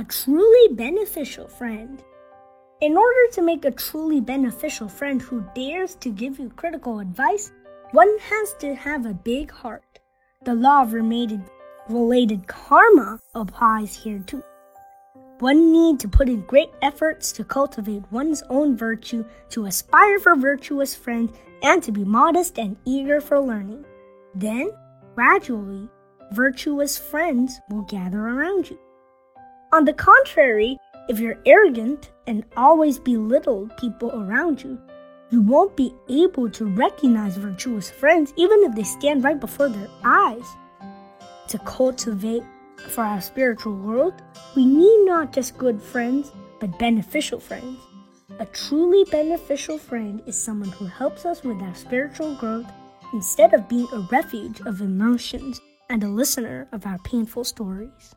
a truly beneficial friend. In order to make a truly beneficial friend who dares to give you critical advice, one has to have a big heart. The law of related, related karma applies here too. One needs to put in great efforts to cultivate one's own virtue, to aspire for virtuous friends, and to be modest and eager for learning. Then, gradually, virtuous friends will gather around you. On the contrary, if you're arrogant and always belittle people around you, you won't be able to recognize virtuous friends even if they stand right before their eyes. To cultivate for our spiritual world, we need not just good friends, but beneficial friends. A truly beneficial friend is someone who helps us with our spiritual growth instead of being a refuge of emotions and a listener of our painful stories.